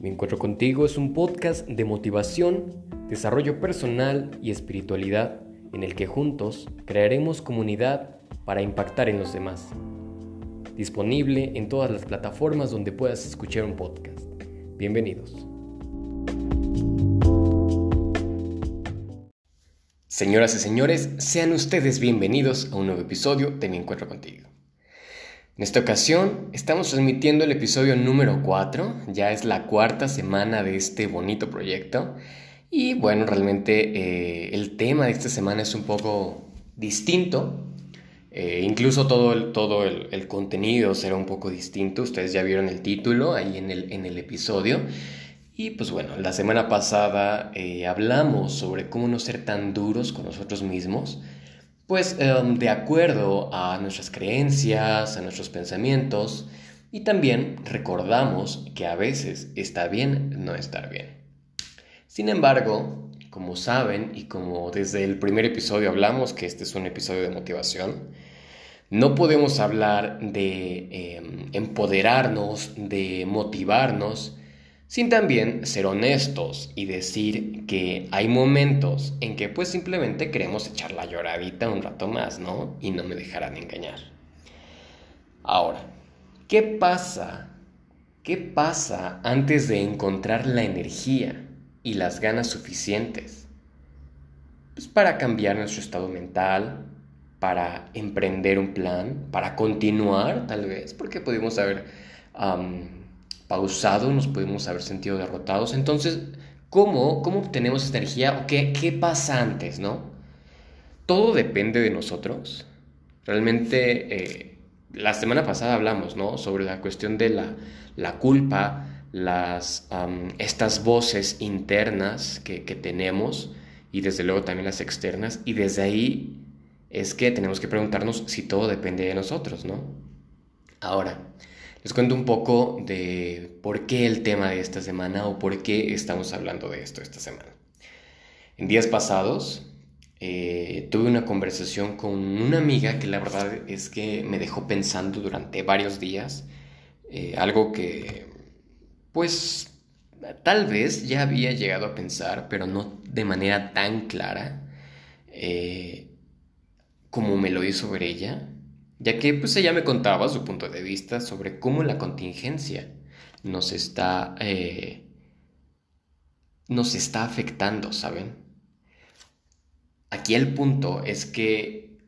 Me Encuentro contigo es un podcast de motivación, desarrollo personal y espiritualidad en el que juntos crearemos comunidad para impactar en los demás. Disponible en todas las plataformas donde puedas escuchar un podcast. Bienvenidos. Señoras y señores, sean ustedes bienvenidos a un nuevo episodio de Mi Encuentro contigo. En esta ocasión estamos transmitiendo el episodio número 4, ya es la cuarta semana de este bonito proyecto. Y bueno, realmente eh, el tema de esta semana es un poco distinto, eh, incluso todo, el, todo el, contenido será un poco distinto, ustedes ya vieron el título ahí en el, en el episodio. Y pues bueno, la semana pasada eh, hablamos sobre cómo no ser tan duros con nosotros mismos, pues em, de acuerdo a nuestras creencias, a nuestros pensamientos, y también recordamos que a veces está bien no estar bien. Sin embargo, como saben y como desde el primer episodio hablamos que este es un episodio de motivación, no podemos hablar de em, empoderarnos, de motivarnos, sin también ser honestos y decir que hay momentos en que pues simplemente queremos echar la lloradita un rato más, ¿no? Y no me dejarán engañar. Ahora, ¿qué pasa? ¿Qué pasa antes de encontrar la energía y las ganas suficientes? Pues para cambiar nuestro estado mental, para emprender un plan, para continuar tal vez, porque pudimos haber pausado, nos pudimos haber sentido derrotados. Entonces, ¿cómo, cómo obtenemos esta energía qué, qué pasa antes, no? Todo depende de nosotros. Realmente, eh, la semana pasada hablamos, ¿no? Sobre la cuestión de la, la culpa, las, estas voces internas que, que tenemos y desde luego también las externas. Y desde ahí es que tenemos que preguntarnos si todo depende de nosotros, ¿no? Ahora, les cuento un poco de por qué el tema de esta semana o por qué estamos hablando de esto esta semana. En días pasados eh, tuve una conversación con una amiga que la verdad es que me dejó pensando durante varios días, eh, algo que pues tal vez ya había llegado a pensar, pero no de manera tan clara eh, como me lo hizo ver ella ya que pues ella me contaba su punto de vista sobre cómo la contingencia nos está, eh, nos está afectando, ¿saben? Aquí el punto es que,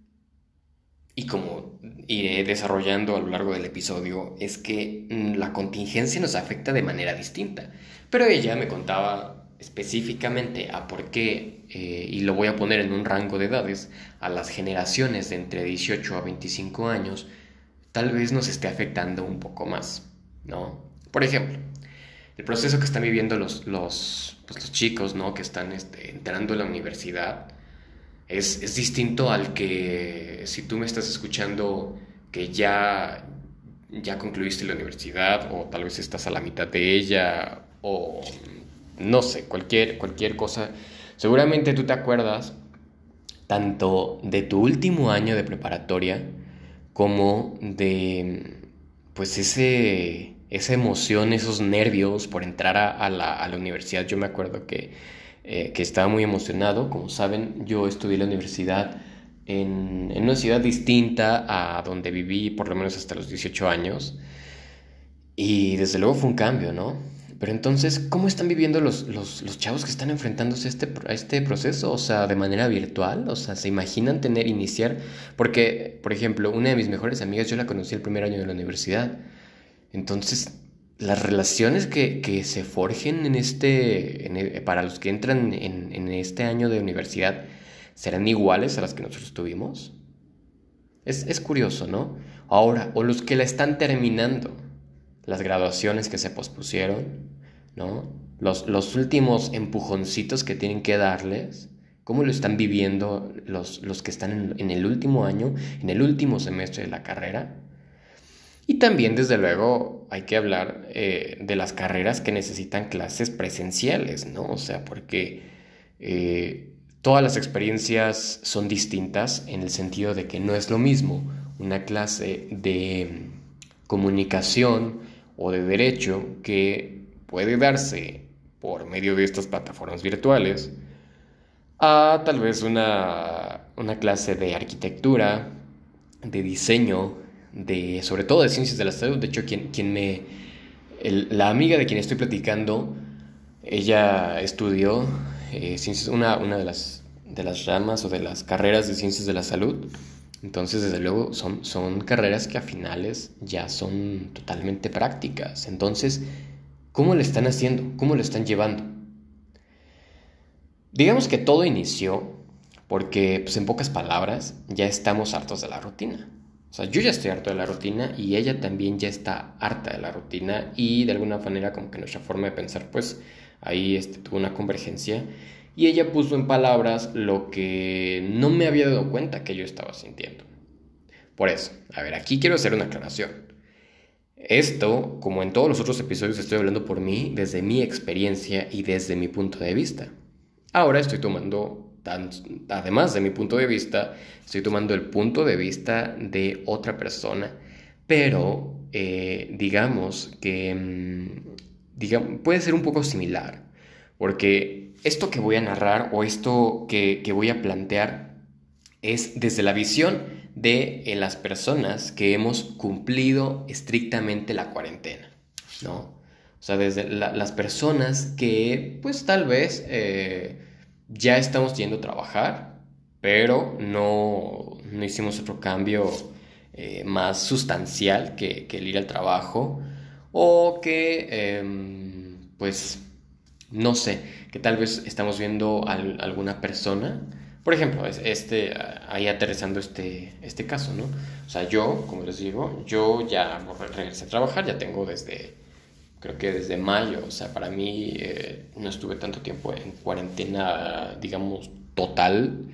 y como iré desarrollando a lo largo del episodio, es que mm, la contingencia nos afecta de manera distinta. Pero ella me contaba específicamente a por qué, eh, y lo voy a poner en un rango de edades, a las generaciones de entre 18 a 25 años, tal vez nos esté afectando un poco más, ¿no? Por ejemplo, el proceso que están viviendo los, los, pues, los chicos, ¿no? Que están este, entrando a la universidad, es, es distinto al que si tú me estás escuchando que ya, ya concluiste la universidad o tal vez estás a la mitad de ella o no sé, cualquier, cualquier cosa. Seguramente tú te acuerdas tanto de tu último año de preparatoria como de pues ese, esa emoción, esos nervios por entrar a, la, universidad. Yo me acuerdo que, eh, que, estaba muy emocionado. Como saben, yo estudié la universidad en, en, una ciudad distinta a donde viví por lo menos hasta los 18 años. Y desde luego fue un cambio, ¿no? Pero entonces, ¿cómo están viviendo los, los, chavos que están enfrentándose a este, a este proceso? O sea, de manera virtual, o sea, ¿se imaginan tener, iniciar? Porque, por ejemplo, una de mis mejores amigas, yo la conocí el primer año de la universidad. Entonces, las relaciones que, que se forjen en este, para los que entran en, en este año de universidad, ¿serán iguales a las que nosotros tuvimos? Es, es curioso, ¿no? Ahora, o los que la están terminando las graduaciones que se pospusieron, ¿no? Los, los últimos empujoncitos que tienen que darles, cómo lo están viviendo los, los que están en, el último año, en el último semestre de la carrera. Y también, desde luego, hay que hablar eh, de las carreras que necesitan clases presenciales, ¿no? O sea, porque eh, todas las experiencias son distintas en el sentido de que no es lo mismo una clase de comunicación o de derecho que puede darse por medio de estas plataformas virtuales a tal vez una, una clase de arquitectura, de diseño, de, sobre todo de ciencias de la salud. De hecho, quien, quien me, la amiga de quien estoy platicando, ella estudió eh, una, una de, las, de las ramas o de las carreras de ciencias de la salud. Entonces, desde luego, son, son carreras que a finales ya son totalmente prácticas. Entonces, ¿cómo le están haciendo? ¿Cómo lo están llevando? Digamos que todo inició porque, pues en pocas palabras, ya estamos hartos de la rutina. O sea, yo ya estoy harto de la rutina y ella también ya está harta de la rutina y de alguna manera como que nuestra forma de pensar, pues ahí este, tuvo una convergencia y ella puso en palabras lo que no me había dado cuenta que yo estaba sintiendo. Por eso, a ver, aquí quiero hacer una aclaración. Esto, como en todos los otros episodios, estoy hablando por mí, desde mi experiencia y desde mi punto de vista. Ahora estoy tomando, además de mi punto de vista, estoy tomando el punto de vista de otra persona, pero eh, digamos que mm, puede ser un poco similar, porque esto que voy a narrar o esto que, voy a plantear es desde la visión de eh, las personas que hemos cumplido estrictamente la cuarentena, ¿no? O sea, desde las personas que, pues tal vez eh, ya estamos yendo a trabajar, pero no, no hicimos otro cambio eh, más sustancial que, el ir al trabajo. O que, em, pues, no sé, que tal vez estamos viendo a alguna persona. Por ejemplo, este, ahí aterrizando este, este caso, ¿no? O sea, yo, como les digo, yo ya regresé a trabajar, ya tengo desde creo que desde mayo, o sea, para mí eh, no estuve tanto tiempo en cuarentena, digamos, total,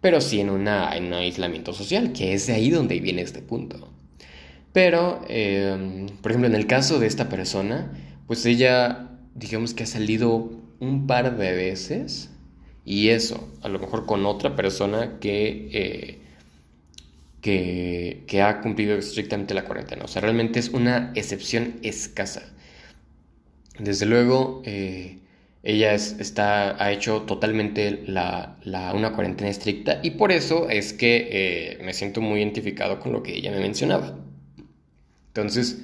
pero sí en, una, en un aislamiento social, que es de ahí donde viene este punto. Pero, em, por ejemplo, en el caso de esta persona, pues ella, digamos que ha salido un par de veces, y eso, a lo mejor con otra persona que... Eh, que, que, ha cumplido estrictamente la cuarentena. O sea, realmente es una excepción escasa. Desde luego, eh, ella está, ha hecho totalmente la, una cuarentena estricta y por eso es que eh, me siento muy identificado con lo que ella me mencionaba. Entonces,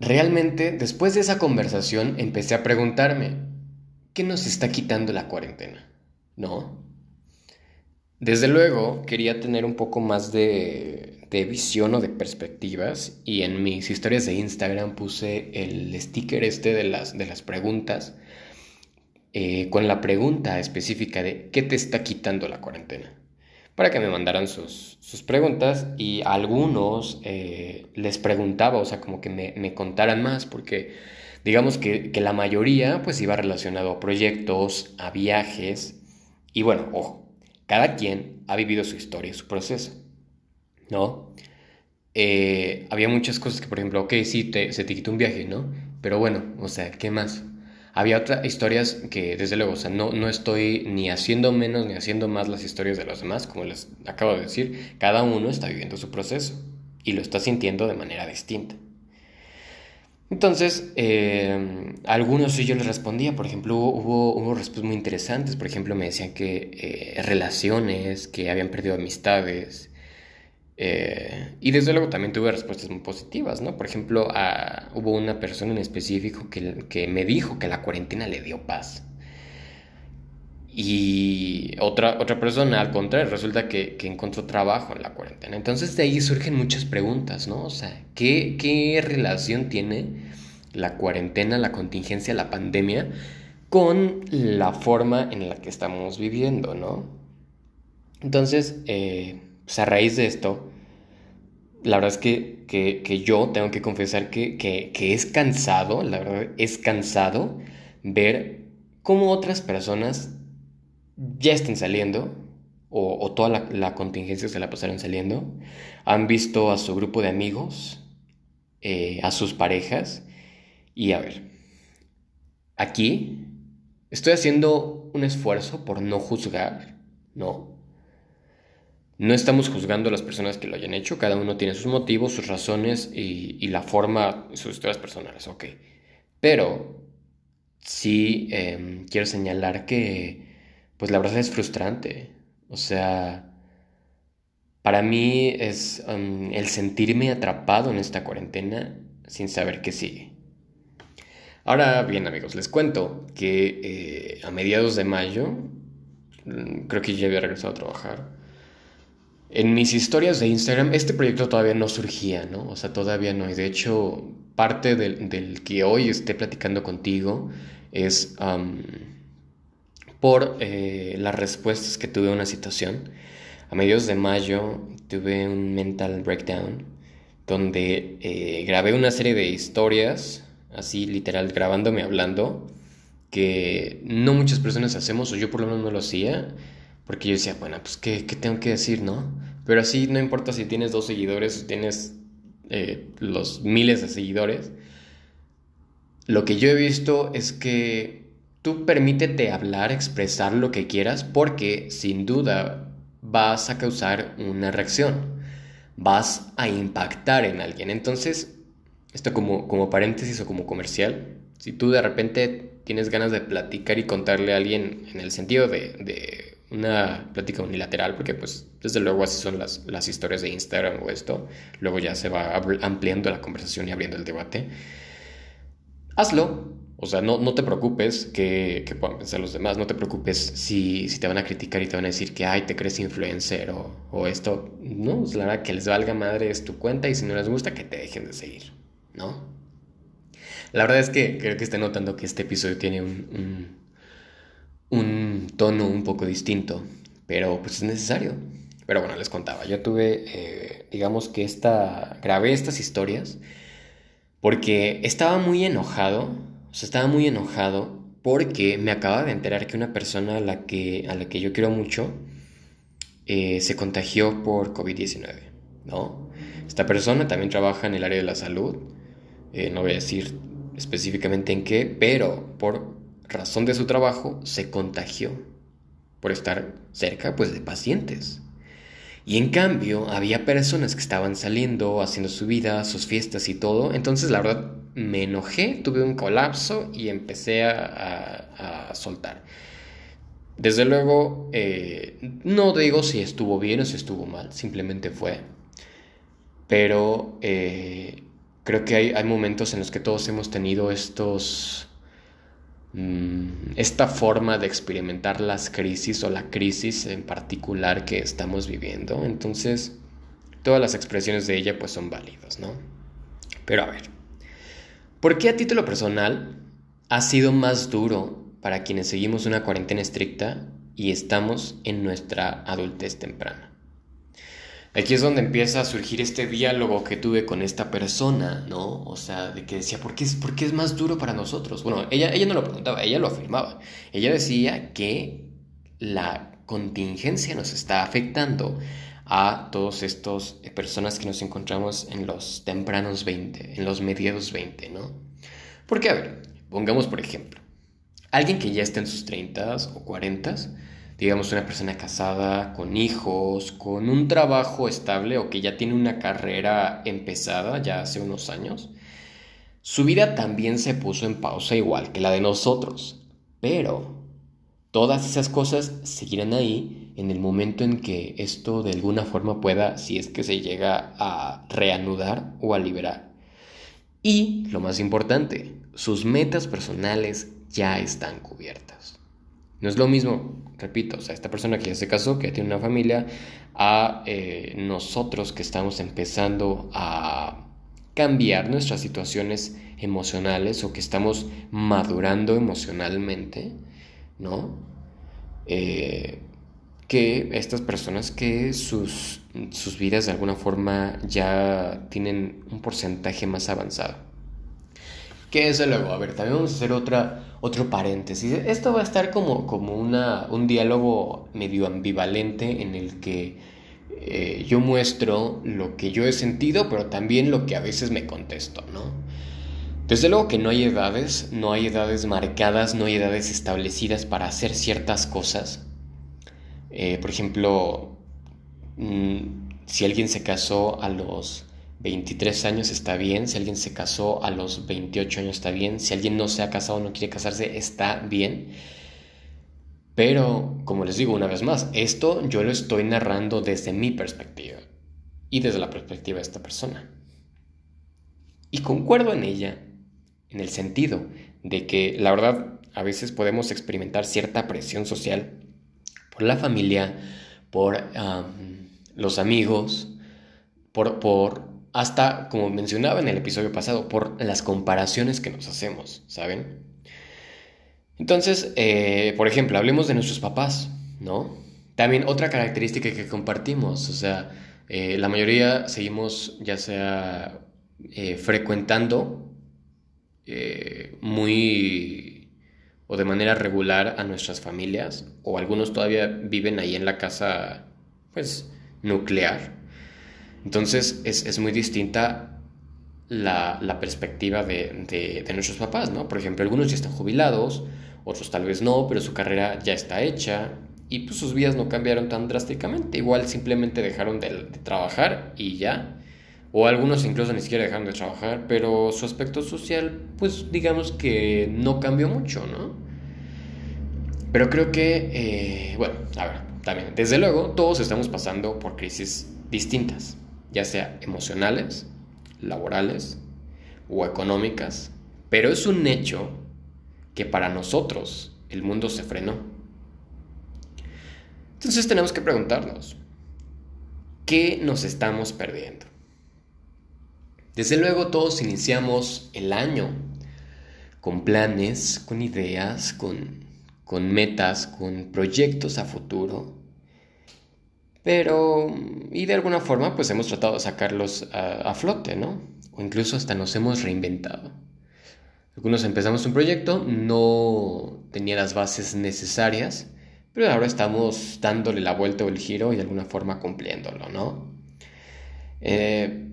realmente después de esa conversación empecé a preguntarme, ¿qué nos está quitando la cuarentena? ¿No? Desde luego, quería tener un poco más de, visión o de perspectivas y en mis historias de Instagram puse el sticker este de las, de las preguntas eh, con la pregunta específica de ¿qué te está quitando la cuarentena? Para que me mandaran sus, preguntas y algunos eh, les preguntaba, o sea, como que me, contaran más, porque digamos que, que la mayoría pues iba relacionado a proyectos, a viajes y bueno, ojo cada quien ha vivido su historia, su proceso, ¿no? Eh, había muchas cosas que, por ejemplo, ok, sí, se te quitó un viaje, ¿no? Pero bueno, o sea, ¿qué más? Había otras historias que, desde luego, no, no estoy ni haciendo menos ni haciendo más las historias de los demás, como les acabo de decir, cada uno está viviendo su proceso y lo está sintiendo de manera distinta. Entonces, eh, algunos sí yo les respondía, por ejemplo, hubo, hubo respuestas muy interesantes, por ejemplo, me decían que eh, relaciones, que habían perdido amistades, eh, y desde luego también tuve respuestas muy positivas, ¿no? Por ejemplo, hubo una persona en específico que, que me dijo que la cuarentena le dio paz. Y otra, otra persona, al contrario, resulta que, que, encontró trabajo en la cuarentena. Entonces de ahí surgen muchas preguntas, ¿no? O sea, ¿qué, qué relación tiene la cuarentena, la contingencia, la pandemia con la forma en la que estamos viviendo, ¿no? Entonces, eh, pues a raíz de esto, la verdad es que, que, que yo tengo que confesar que, que es cansado, la verdad es cansado ver cómo otras personas ya estén saliendo, o, toda la, contingencia se la pasaron saliendo, han visto a su grupo de amigos, eh, a sus parejas, y a ver, aquí estoy haciendo un esfuerzo por no juzgar, no. No estamos juzgando a las personas que lo hayan hecho, cada uno tiene sus motivos, sus razones y, la forma, sus historias personales, ok. Pero sí em, quiero señalar que, pues la verdad es frustrante. O sea, para mí es em, el sentirme atrapado en esta cuarentena sin saber qué sigue. Ahora bien amigos, les cuento que eh, a mediados de mayo, mm, creo que ya había regresado a trabajar, en mis historias de Instagram, este proyecto todavía no surgía, ¿no? O sea, todavía no. Y de hecho, parte del, que hoy esté platicando contigo es por eh, las respuestas que tuve a una situación. A mediados de mayo tuve un mental breakdown donde eh, grabé una serie de historias, así literal, grabándome hablando, que no muchas personas hacemos, o yo por lo menos no lo hacía porque yo decía, bueno, pues ¿qué, tengo que decir, no? Pero así no importa si tienes dos seguidores o tienes eh, los miles de seguidores. Lo que yo he visto es que tú permítete hablar, expresar lo que quieras, porque sin duda vas a causar una reacción. Vas a impactar en alguien. Entonces, esto como, como paréntesis o como comercial, si tú de repente tienes ganas de platicar y contarle a alguien en el sentido de una plática unilateral, porque pues desde luego así son las, las historias de Instagram o esto, luego ya se va ampliando la conversación y abriendo el debate. Hazlo, o sea, no, no te preocupes que, que, puedan pensar los demás, no te preocupes si, si, te van a criticar y te van a decir que, ay, te crees influencer o, o esto. No, es la verdad que les valga madre es tu cuenta y si no les gusta que te dejen de seguir, ¿no? La verdad es que creo que estoy notando que este episodio tiene un un tono un poco distinto, pero pues es necesario. Pero bueno, les contaba, yo tuve, eh, digamos que esta, grabé estas historias porque estaba muy enojado, o sea, estaba muy enojado porque me acaba de enterar que una persona a la que, a la que yo quiero mucho eh, se contagió por COVID-19, ¿no? Esta persona también trabaja en el área de la salud, eh, no voy a decir específicamente en qué, pero por razón de su trabajo, se contagió por estar cerca pues, de pacientes. Y en cambio, había personas que estaban saliendo, haciendo su vida, sus fiestas y todo. Entonces, la verdad, me enojé, tuve un colapso y empecé a, soltar. Desde luego, eh, no digo si estuvo bien o si estuvo mal, simplemente fue. Pero eh, creo que hay, hay momentos en los que todos hemos tenido estos esta forma de experimentar las crisis o la crisis en particular que estamos viviendo. Entonces, todas las expresiones de ella pues son válidas, ¿no? Pero a ver, ¿por qué a título personal ha sido más duro para quienes seguimos una cuarentena estricta y estamos en nuestra adultez temprana? Aquí es donde empieza a surgir este diálogo que tuve con esta persona, ¿no? O sea, de que decía, ¿por qué es, por es más duro para nosotros? Bueno, ella, ella no lo preguntaba, ella lo afirmaba. Ella decía que la contingencia nos está afectando a todos estos eh, personas que nos encontramos en los tempranos 20, en los mediados 20, ¿no? Porque, a ver, pongamos por ejemplo, alguien que ya está en sus 30 o 40 digamos, una persona casada, con hijos, con un trabajo estable o que ya tiene una carrera empezada ya hace unos años, su vida también se puso en pausa igual que la de nosotros. Pero todas esas cosas seguirán ahí en el momento en que esto de alguna forma pueda, si es que se llega a reanudar o a liberar. Y, lo más importante, sus metas personales ya están cubiertas. No es lo mismo, repito, o sea, esta persona que ya se casó, que tiene una familia, a eh, nosotros que estamos empezando a cambiar nuestras situaciones emocionales o que estamos madurando emocionalmente, ¿no? Eh, que estas personas que sus, sus vidas de alguna forma ya tienen un porcentaje más avanzado. ¿Qué es luego? A ver, también vamos a hacer otra, otro paréntesis. Esto va a estar como, como una, un diálogo medio ambivalente en el que eh, yo muestro lo que yo he sentido, pero también lo que a veces me contesto, ¿no? Desde luego que no hay edades, no hay edades marcadas, no hay edades establecidas para hacer ciertas cosas. Eh, por ejemplo, mm, si alguien se casó a los 23 años está bien, si alguien se casó a los 28 años está bien, si alguien no se ha casado no quiere casarse está bien. Pero, como les digo una vez más, esto yo lo estoy narrando desde mi perspectiva y desde la perspectiva de esta persona. Y concuerdo en ella, en el sentido de que la verdad a veces podemos experimentar cierta presión social por la familia, por los amigos, por, por hasta, como mencionaba en el episodio pasado, por las comparaciones que nos hacemos, ¿saben? Entonces, eh, por ejemplo, hablemos de nuestros papás, ¿no? También otra característica que compartimos, o sea, eh, la mayoría seguimos ya sea eh, frecuentando muy o de manera regular a nuestras familias, o algunos todavía viven ahí en la casa, pues, nuclear. Entonces es, muy distinta la, perspectiva de, de, nuestros papás, ¿no? Por ejemplo, algunos ya están jubilados, otros tal vez no, pero su carrera ya está hecha y pues sus vidas no cambiaron tan drásticamente. Igual simplemente dejaron de, trabajar y ya. O algunos incluso ni siquiera dejaron de trabajar, pero su aspecto social, pues digamos que no cambió mucho, ¿no? Pero creo que, eh, bueno, a ver, también, desde luego, todos estamos pasando por crisis distintas, ya sea emocionales, laborales o económicas, pero es un hecho que para nosotros el mundo se frenó. Entonces tenemos que preguntarnos, ¿qué nos estamos perdiendo? Desde luego todos iniciamos el año con planes, con ideas, con, con metas, con proyectos a futuro. Pero, y de alguna forma, pues hemos tratado de sacarlos a, a flote, ¿no? O incluso hasta nos hemos reinventado. Algunos empezamos un proyecto, no tenía las bases necesarias, pero ahora estamos dándole la vuelta o el giro y de alguna forma cumpliéndolo, ¿no? Eh,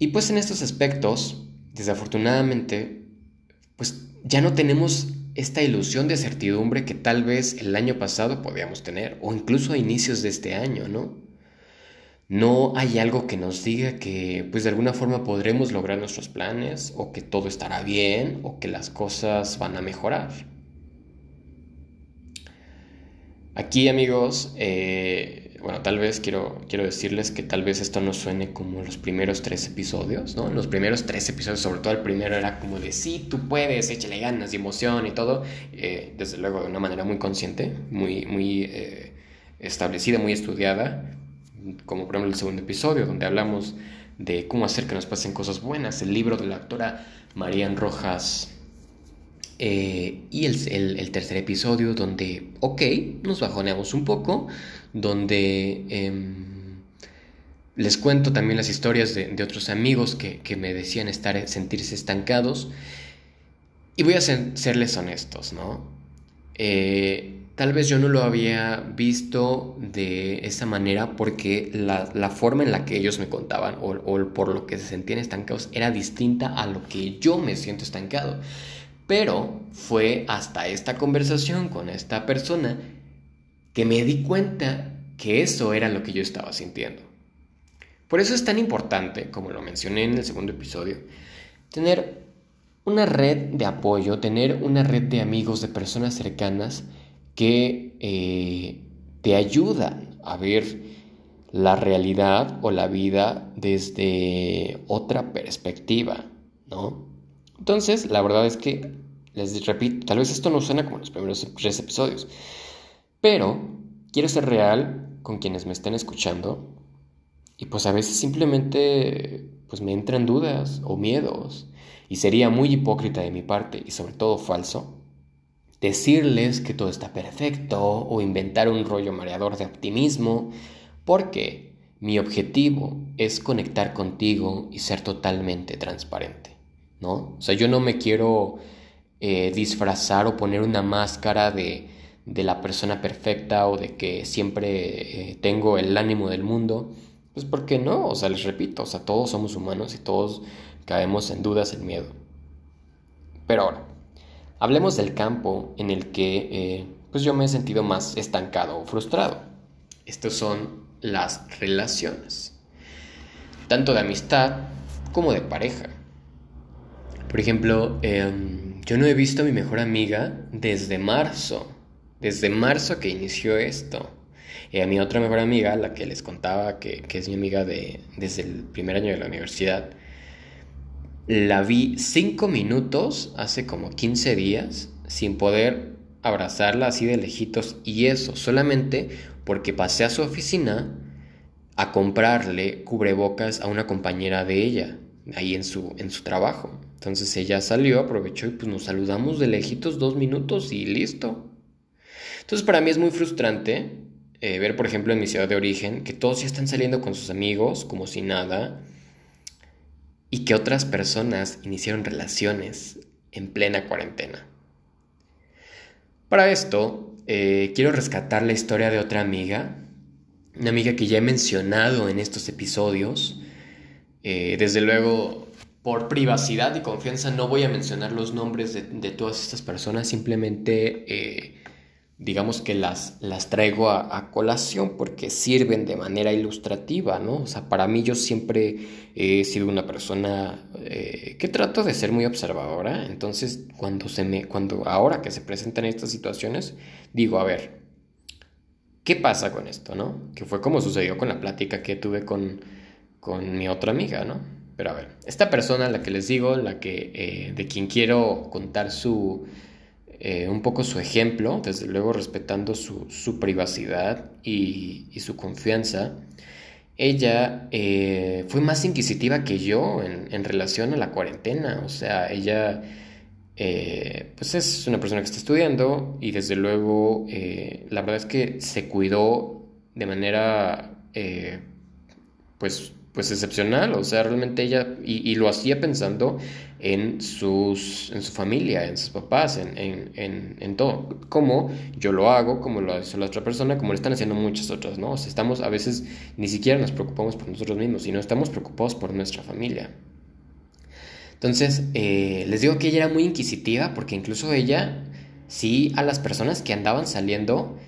y pues en estos aspectos, desafortunadamente, pues ya no tenemos esta ilusión de certidumbre que tal vez el año pasado podíamos tener, o incluso a inicios de este año, ¿no? no hay algo que nos diga que pues de alguna forma podremos lograr nuestros planes o que todo estará bien o que las cosas van a mejorar. Aquí amigos, eh, bueno, tal vez quiero, quiero decirles que tal vez esto no suene como los primeros tres episodios, ¿no? Los primeros tres episodios, sobre todo el primero era como de sí, tú puedes, échale ganas y emoción y todo, eh, desde luego de una manera muy consciente, muy, muy eh, establecida, muy estudiada, como por ejemplo el segundo episodio, donde hablamos de cómo hacer que nos pasen cosas buenas, el libro de la actora Marian Rojas, eh, y el, tercer episodio, donde, ok, nos bajoneamos un poco, donde em, les cuento también las historias de, otros amigos que, me decían estar, sentirse estancados. Y voy a serles honestos, ¿no? Eh, Tal vez yo no lo había visto de esa manera porque la, forma en la que ellos me contaban o, por lo que se sentían estancados era distinta a lo que yo me siento estancado. Pero fue hasta esta conversación con esta persona que me di cuenta que eso era lo que yo estaba sintiendo. Por eso es tan importante, como lo mencioné en el segundo episodio, tener una red de apoyo, tener una red de amigos, de personas cercanas, que eh, te ayudan a ver la realidad o la vida desde otra perspectiva, ¿no? Entonces, la verdad es que, les repito, tal vez esto no suena como los primeros tres episodios, pero quiero ser real con quienes me estén escuchando y pues a veces simplemente pues me entran dudas o miedos y sería muy hipócrita de mi parte y sobre todo falso decirles que todo está perfecto o inventar un rollo mareador de optimismo, porque mi objetivo es conectar contigo y ser totalmente transparente, ¿no? O sea, yo no me quiero eh, disfrazar o poner una máscara de, de, la persona perfecta o de que siempre eh, tengo el ánimo del mundo, pues porque no, o sea, les repito, o sea, todos somos humanos y todos caemos en dudas, en miedo. Pero ahora, Hablemos del campo en el que eh, pues yo me he sentido más estancado o frustrado. Estos son las relaciones. tanto de amistad como de pareja. Por ejemplo, em, yo no he visto a mi mejor amiga desde marzo, desde marzo que inició esto. Y a mi otra mejor amiga, la que les contaba que, que es mi amiga de, desde el primer año de la universidad, la vi cinco minutos hace como 15 días sin poder abrazarla así de lejitos y eso solamente porque pasé a su oficina a comprarle cubrebocas a una compañera de ella ahí en su, en su trabajo. Entonces ella salió, aprovechó y pues nos saludamos de lejitos dos minutos y listo. Entonces para mí es muy frustrante eh, ver, por ejemplo, en mi ciudad de origen, que todos ya están saliendo con sus amigos como si nada y que otras personas iniciaron relaciones en plena cuarentena. Para esto, eh, quiero rescatar la historia de otra amiga, una amiga que ya he mencionado en estos episodios. Eh, desde luego, por privacidad y confianza, no voy a mencionar los nombres de, todas estas personas, simplemente digamos que las, las traigo a, colación porque sirven de manera ilustrativa, ¿no? O sea, para mí yo siempre he sido una persona eh, que trato de ser muy observadora, entonces cuando se me, cuando ahora que se presentan estas situaciones, digo, a ver, ¿qué pasa con esto, no? Que fue como sucedió con la plática que tuve con, con mi otra amiga, ¿no? Pero a ver, esta persona, la que les digo, la que, eh, de quien quiero contar su eh, un poco su ejemplo, desde luego respetando su, privacidad y, su confianza, ella eh, fue más inquisitiva que yo en, relación a la cuarentena. O sea, ella eh, pues es una persona que está estudiando y desde luego la verdad es que se cuidó de manera pues pues excepcional, o sea, realmente ella, y, lo hacía pensando en, sus, en su familia, en sus papás, en, en, en, todo, como yo lo hago, como lo hace la otra persona, como lo están haciendo muchas otras, ¿no? O sea, estamos, a veces ni siquiera nos preocupamos por nosotros mismos, sino estamos preocupados por nuestra familia. Entonces, eh, les digo que ella era muy inquisitiva, porque incluso ella, sí, a las personas que andaban saliendo,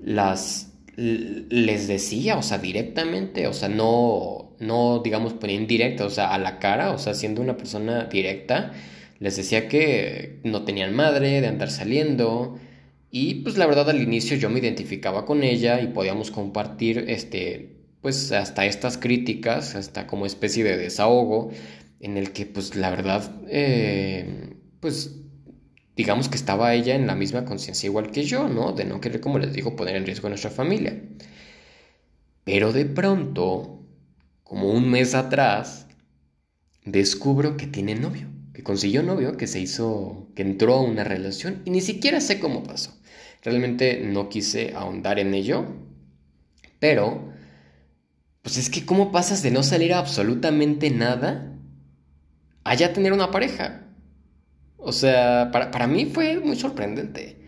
las les decía, o sea, directamente, o sea, no, no digamos, ponía indirecta, o sea, a la cara, o sea, siendo una persona directa, les decía que no tenían madre, de andar saliendo, y pues la verdad al inicio yo me identificaba con ella y podíamos compartir, este, pues hasta estas críticas, hasta como especie de desahogo, en el que pues la verdad, eh, pues digamos que estaba ella en la misma conciencia igual que yo, ¿no? De no querer, como les digo, poner en riesgo a nuestra familia. Pero de pronto, como un mes atrás, descubro que tiene novio, que consiguió novio, que se hizo, que entró a una relación y ni siquiera sé cómo pasó. Realmente no quise ahondar en ello, pero, pues es que cómo pasas de no salir a absolutamente nada a ya tener una pareja. O sea, para, mí fue muy sorprendente.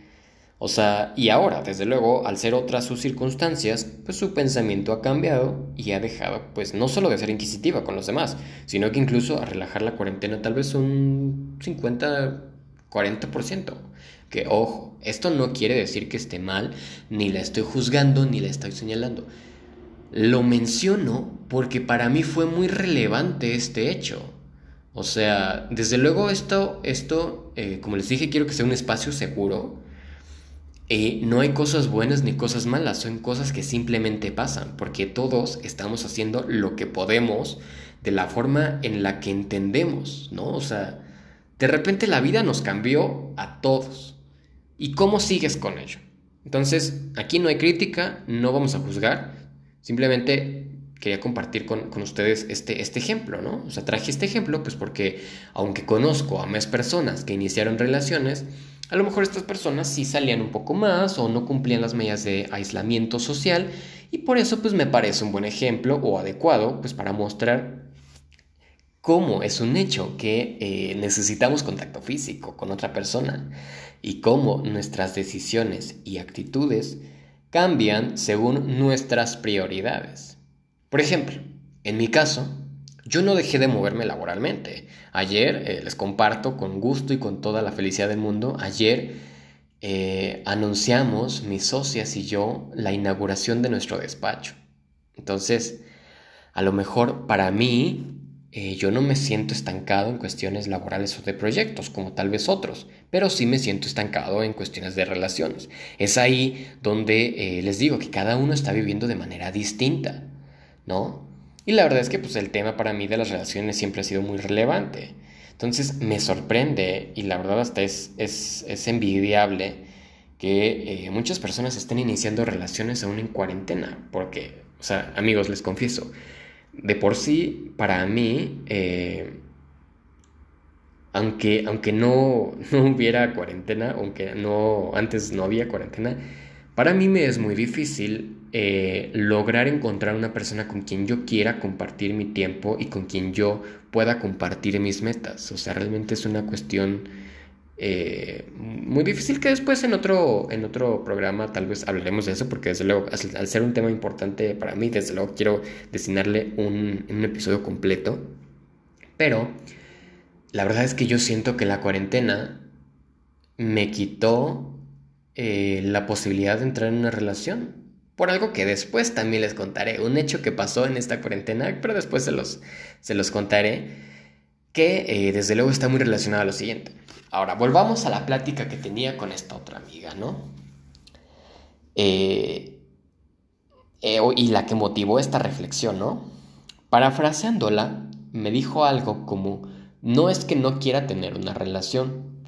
O sea, y ahora, desde luego, al ser otras sus circunstancias, pues su pensamiento ha cambiado y ha dejado, pues no solo de ser inquisitiva con los demás, sino que incluso a relajar la cuarentena tal vez un 50, 40%. Que ojo, esto no quiere decir que esté mal, ni la estoy juzgando, ni la estoy señalando. Lo menciono porque para mí fue muy relevante este hecho. O sea, desde luego esto, esto eh, como les dije, quiero que sea un espacio seguro. Eh, no hay cosas buenas ni cosas malas, son cosas que simplemente pasan, porque todos estamos haciendo lo que podemos de la forma en la que entendemos, ¿no? O sea, de repente la vida nos cambió a todos. ¿Y cómo sigues con ello? Entonces, aquí no hay crítica, no vamos a juzgar, simplemente quería compartir con, ustedes este, este ejemplo, ¿no? O sea, traje este ejemplo pues porque aunque conozco a más personas que iniciaron relaciones, a lo mejor estas personas sí salían un poco más o no cumplían las medidas de aislamiento social y por eso pues me parece un buen ejemplo o adecuado pues para mostrar cómo es un hecho que eh, necesitamos contacto físico con otra persona y cómo nuestras decisiones y actitudes cambian según nuestras prioridades. Por ejemplo, en mi caso, yo no dejé de moverme laboralmente. Ayer, eh, les comparto con gusto y con toda la felicidad del mundo, ayer eh, anunciamos mis socias y yo la inauguración de nuestro despacho. Entonces, A lo mejor para mí eh, yo no me siento estancado en cuestiones laborales o de proyectos, como tal vez otros, pero sí me siento estancado en cuestiones de relaciones. Es ahí donde les digo que cada uno está viviendo de manera distinta, ¿no? Y la verdad es que pues, el tema para mí de las relaciones siempre ha sido muy relevante. Entonces me sorprende y la verdad hasta es, es, es envidiable que eh, muchas personas estén iniciando relaciones aún en cuarentena. Porque, o sea, amigos, les confieso, de por sí, para mí, eh, aunque, aunque no, no hubiera cuarentena, aunque no, antes no había cuarentena, para mí me es muy difícil eh, lograr encontrar una persona con quien yo quiera compartir mi tiempo y con quien yo pueda compartir mis metas. O sea, realmente es una cuestión eh, muy difícil que después en otro, en otro programa tal vez hablaremos de eso, porque desde luego, al, ser un tema importante para mí, desde luego quiero destinarle un, un episodio completo. Pero la verdad es que yo siento que la cuarentena me quitó eh, la posibilidad de entrar en una relación. Por algo que después también les contaré. Un hecho que pasó en esta cuarentena, pero después se los, se los contaré. Que eh, desde luego está muy relacionado a lo siguiente. Ahora, volvamos a la plática que tenía con esta otra amiga, ¿no? Eh, y la que motivó esta reflexión, ¿no? Parafraseándola, me dijo algo como, no es que no quiera tener una relación,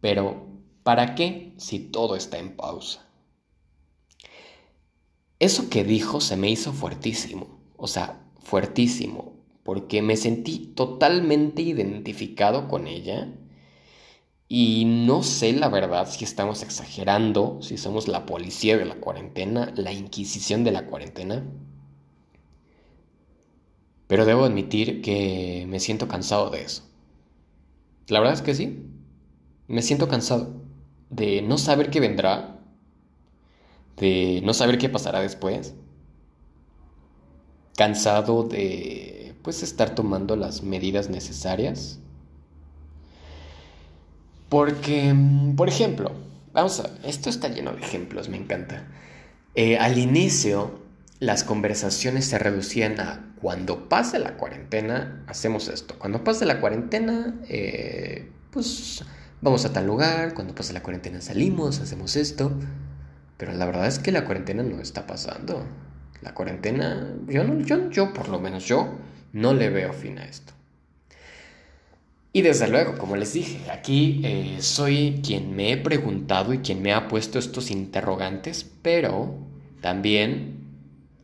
pero ¿Para qué si todo está en pausa? Eso que dijo se me hizo fuertísimo, o sea, fuertísimo, porque me sentí totalmente identificado con ella y no sé la verdad si estamos exagerando, si somos la policía de la cuarentena, la inquisición de la cuarentena. Pero debo admitir que me siento cansado de eso. La verdad es que sí, me siento cansado de no saber qué vendrá, de no saber qué pasará después, cansado de pues estar tomando las medidas necesarias. Porque, por ejemplo, vamos a, esto está lleno de ejemplos, me encanta. Eh, al inicio, las conversaciones se reducían a cuando pase la cuarentena, hacemos esto. Cuando pase la cuarentena, eh, pues vamos a tal lugar, cuando pase la cuarentena salimos, hacemos esto. Pero la verdad es que la cuarentena no está pasando. La cuarentena, yo, no, yo, yo por lo menos yo, no le veo fin a esto. Y desde luego, como les dije, aquí eh, soy quien me he preguntado y quien me ha puesto estos interrogantes, pero también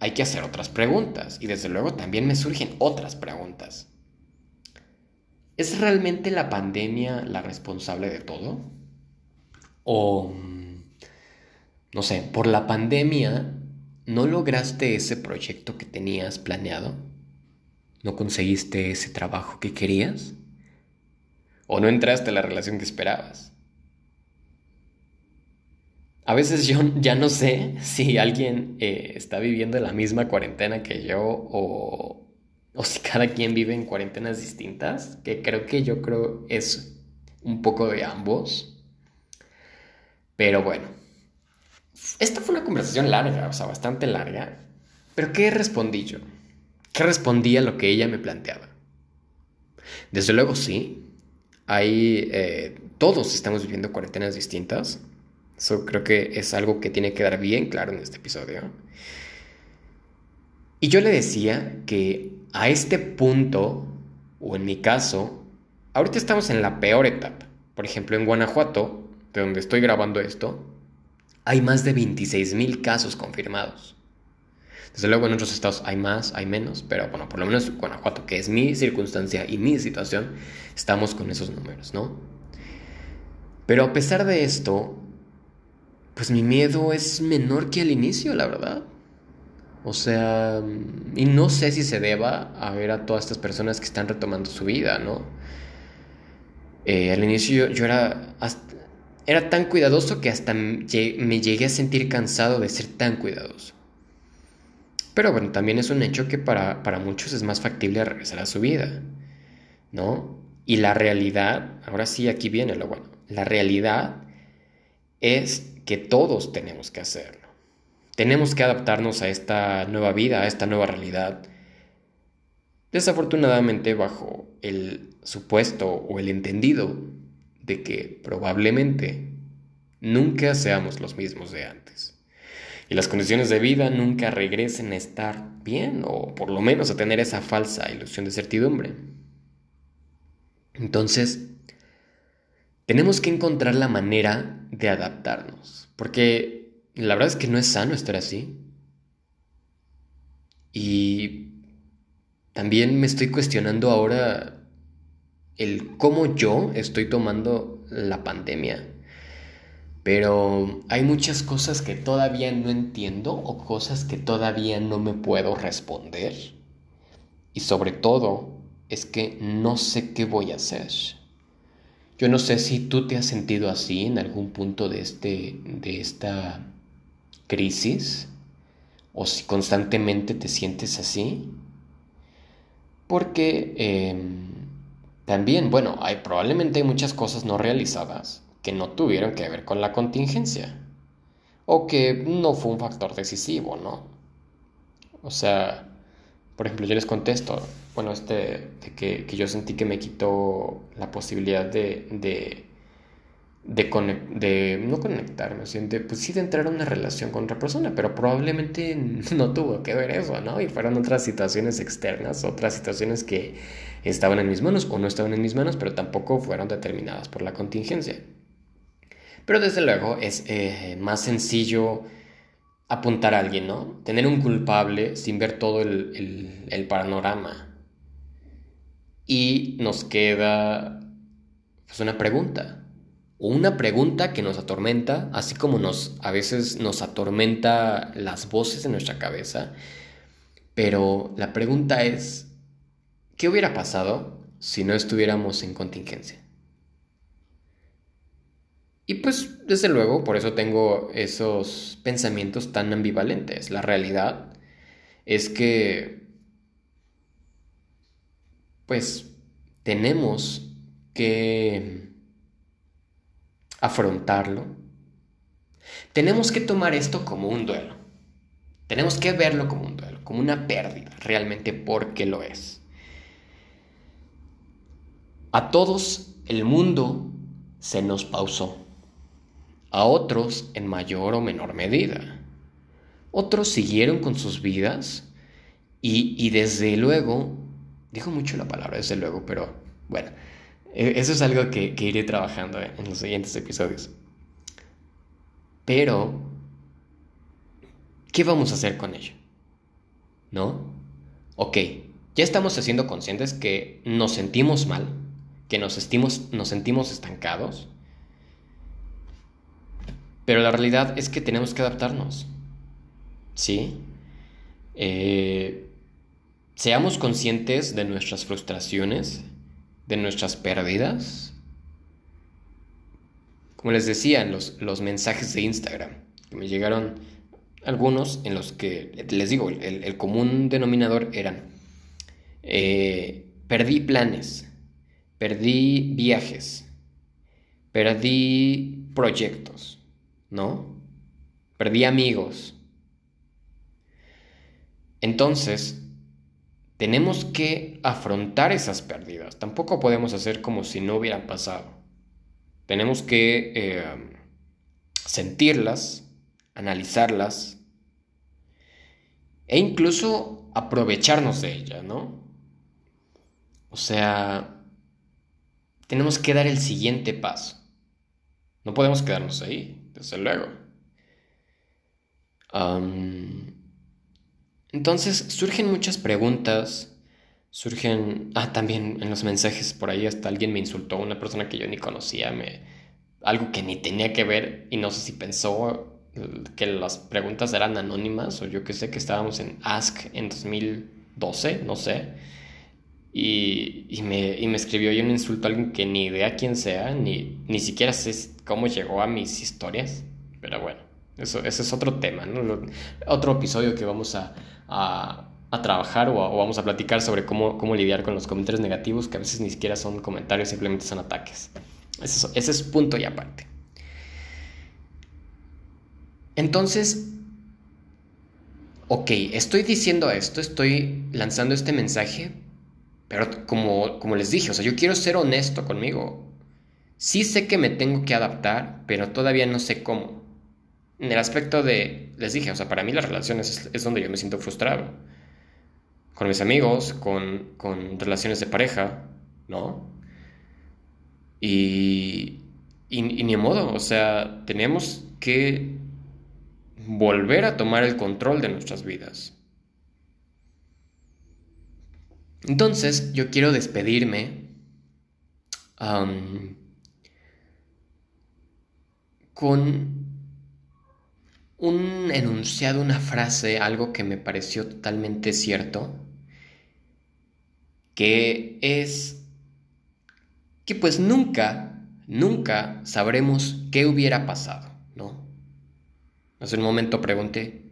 hay que hacer otras preguntas. Y desde luego también me surgen otras preguntas. ¿Es realmente la pandemia la responsable de todo? O, no sé, por la pandemia no lograste ese proyecto que tenías planeado? ¿No conseguiste ese trabajo que querías? ¿O no entraste a la relación que esperabas? A veces yo ya no sé si alguien eh, está viviendo la misma cuarentena que yo o, o si cada quien vive en cuarentenas distintas, que creo que yo creo es un poco de ambos. Pero bueno, esta fue una conversación larga, o sea, bastante larga. Pero ¿qué respondí yo? ¿Qué respondí a lo que ella me planteaba? Desde luego sí, hay, eh, todos estamos viviendo cuarentenas distintas. Eso creo que es algo que tiene que dar bien claro en este episodio. Y yo le decía que a este punto, o en mi caso, ahorita estamos en la peor etapa. Por ejemplo, en Guanajuato, de donde estoy grabando esto, hay más de 26 mil casos confirmados. Desde luego en otros estados hay más, hay menos, pero bueno, por lo menos en Guanajuato, que es mi circunstancia y mi situación, estamos con esos números, ¿no? Pero a pesar de esto, pues mi miedo es menor que al inicio, la verdad. O sea, y no sé si se deba a ver a todas estas personas que están retomando su vida, ¿no? Eh, al inicio yo, era, era tan cuidadoso que hasta me llegué a sentir cansado de ser tan cuidadoso. Pero bueno, también es un hecho que para, para muchos es más factible regresar a su vida, ¿no? Y la realidad, ahora sí, aquí viene lo bueno, la realidad es que todos tenemos que hacerlo. Tenemos que adaptarnos a esta nueva vida, a esta nueva realidad. Desafortunadamente bajo el supuesto o el entendido de que probablemente nunca seamos los mismos de antes. Y las condiciones de vida nunca regresen a estar bien o por lo menos a tener esa falsa ilusión de certidumbre. Entonces, tenemos que encontrar la manera de adaptarnos, porque la verdad es que no es sano estar así. Y también me estoy cuestionando ahora el cómo yo estoy tomando la pandemia. Pero hay muchas cosas que todavía no entiendo o cosas que todavía no me puedo responder. Y sobre todo es que no sé qué voy a hacer. Yo no sé si tú te has sentido así en algún punto de, este, de esta crisis o si constantemente te sientes así. Porque em, también, bueno, hay, probablemente hay muchas cosas no realizadas que no tuvieron que ver con la contingencia o que no fue un factor decisivo, ¿no? O sea, por ejemplo, yo les contesto, bueno, este, de que, que yo sentí que me quitó la posibilidad de, de, de, de no conectarme, de, pues sí de entrar a una relación con otra persona, pero probablemente no tuvo que ver eso, ¿no? Y fueron otras situaciones externas, otras situaciones que estaban en mis manos o no estaban en mis manos, pero tampoco fueron determinadas por la contingencia. Pero desde luego es eh, más sencillo apuntar a alguien, ¿no? Tener un culpable sin ver todo el, el, panorama. Y nos queda pues, una pregunta. Una pregunta que nos atormenta, así como nos, a veces nos atormenta las voces en nuestra cabeza. Pero la pregunta es, ¿qué hubiera pasado si no estuviéramos en contingencia? Y pues desde luego, por eso tengo esos pensamientos tan ambivalentes. La realidad es que, pues, tenemos que afrontarlo. Tenemos que tomar esto como un duelo. Tenemos que verlo como un duelo, como una pérdida, realmente porque lo es. A todos el mundo se nos pausó a otros en mayor o menor medida. Otros siguieron con sus vidas y, desde luego, dijo mucho la palabra desde luego, pero bueno, eso es algo que, que iré trabajando en los siguientes episodios. Pero, ¿qué vamos a hacer con ello? ¿No? Ok, ya estamos haciendo conscientes que nos sentimos mal, que nos, nos sentimos estancados, pero la realidad es que tenemos que adaptarnos. ¿Sí? Eh, seamos conscientes de nuestras frustraciones, de nuestras pérdidas. Como les decía los, los mensajes de Instagram, que me llegaron algunos en los que, les digo, el, común denominador eran, eh, perdí planes, perdí viajes, perdí proyectos ¿no? Perdí amigos. Entonces, tenemos que afrontar esas pérdidas. Tampoco podemos hacer como si no hubieran pasado. Tenemos que eh, sentirlas, analizarlas e incluso aprovecharnos de ellas, ¿no? O sea, tenemos que dar el siguiente paso. No podemos quedarnos ahí desde luego. Entonces surgen muchas preguntas, surgen... Ah, también en los mensajes por ahí hasta alguien me insultó, una persona que yo ni conocía, me... algo que ni tenía que ver y no sé si pensó que las preguntas eran anónimas o yo que sé que estábamos en Ask en 2012, no sé. Y, y, me, y me escribió y un insulto a alguien que ni idea quién sea, ni, ni siquiera sé cómo llegó a mis historias. Pero bueno, eso, ese es otro tema, ¿no? Otro episodio que vamos a, a, a trabajar o, vamos a platicar sobre cómo, cómo lidiar con los comentarios negativos, que a veces ni siquiera son comentarios, simplemente son ataques. Ese es, ese es punto y aparte. Entonces, ok, estoy diciendo esto, estoy lanzando este mensaje Pero como, como les dije, o sea, yo quiero ser honesto conmigo. Sí sé que me tengo que adaptar, pero todavía no sé cómo. En el aspecto de, les dije, o sea, para mí las relaciones es, donde yo me siento frustrado. Con mis amigos, con, con relaciones de pareja, ¿no? Y, y, y ni modo, o sea, tenemos que volver a tomar el control de nuestras vidas. Entonces, yo quiero despedirme con un enunciado, una frase, algo que me pareció totalmente cierto, que es que pues nunca, nunca sabremos qué hubiera pasado, ¿no? Hace un momento pregunté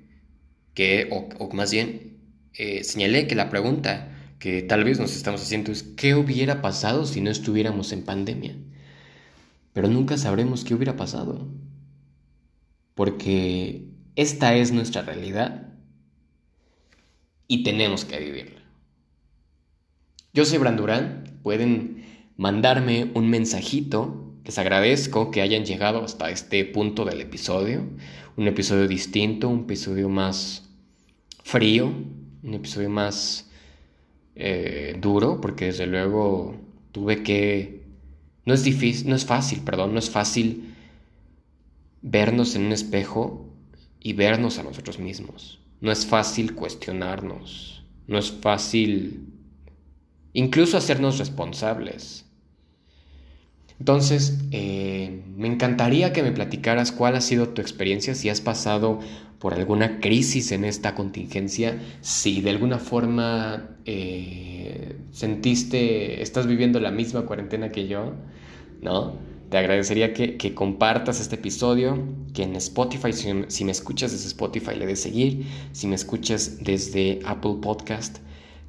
que, o, más bien, eh, señalé que la pregunta que tal vez nos estamos haciendo es qué hubiera pasado si no estuviéramos en pandemia. Pero nunca sabremos qué hubiera pasado. Porque esta es nuestra realidad y tenemos que vivirla. Yo soy Brandurán, pueden mandarme un mensajito. Les agradezco que hayan llegado hasta este punto del episodio. Un episodio distinto, un episodio más frío, un episodio más eh, duro, porque desde luego tuve que... No es difícil, no es fácil, perdón, no es fácil vernos en un espejo y vernos a nosotros mismos. No es fácil cuestionarnos, no es fácil incluso hacernos responsables. Entonces, eh, me encantaría que me platicaras cuál ha sido tu experiencia, si has pasado por alguna crisis en esta contingencia, si de alguna forma eh, sentiste, estás viviendo la misma cuarentena que yo, ¿no? Te agradecería que, compartas este episodio, que en Spotify, si, me escuchas desde Spotify, le des seguir, si me escuchas desde Apple Podcast,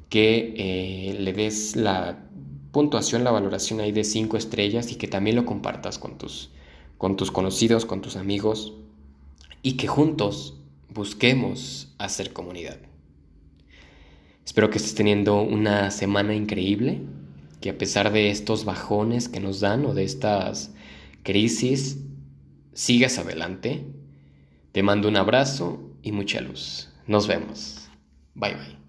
que eh, le des la puntuación, la valoración ahí de 5 estrellas y que también lo compartas con tus, con tus conocidos, con tus amigos y que juntos busquemos hacer comunidad. Espero que estés teniendo una semana increíble, que a pesar de estos bajones que nos dan o de estas crisis, sigas adelante. Te mando un abrazo y mucha luz. Nos vemos. Bye bye.